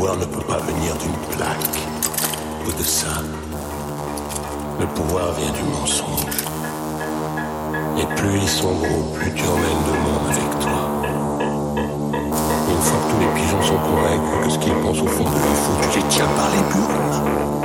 pouvoir ne peut pas venir d'une plaque ou de ça. Le pouvoir vient du mensonge. Et plus ils sont gros, plus tu emmènes de monde avec toi. Une fois que tous les pigeons sont convaincus que ce qu'ils pensent au fond de leur tu les tiens par les burnes.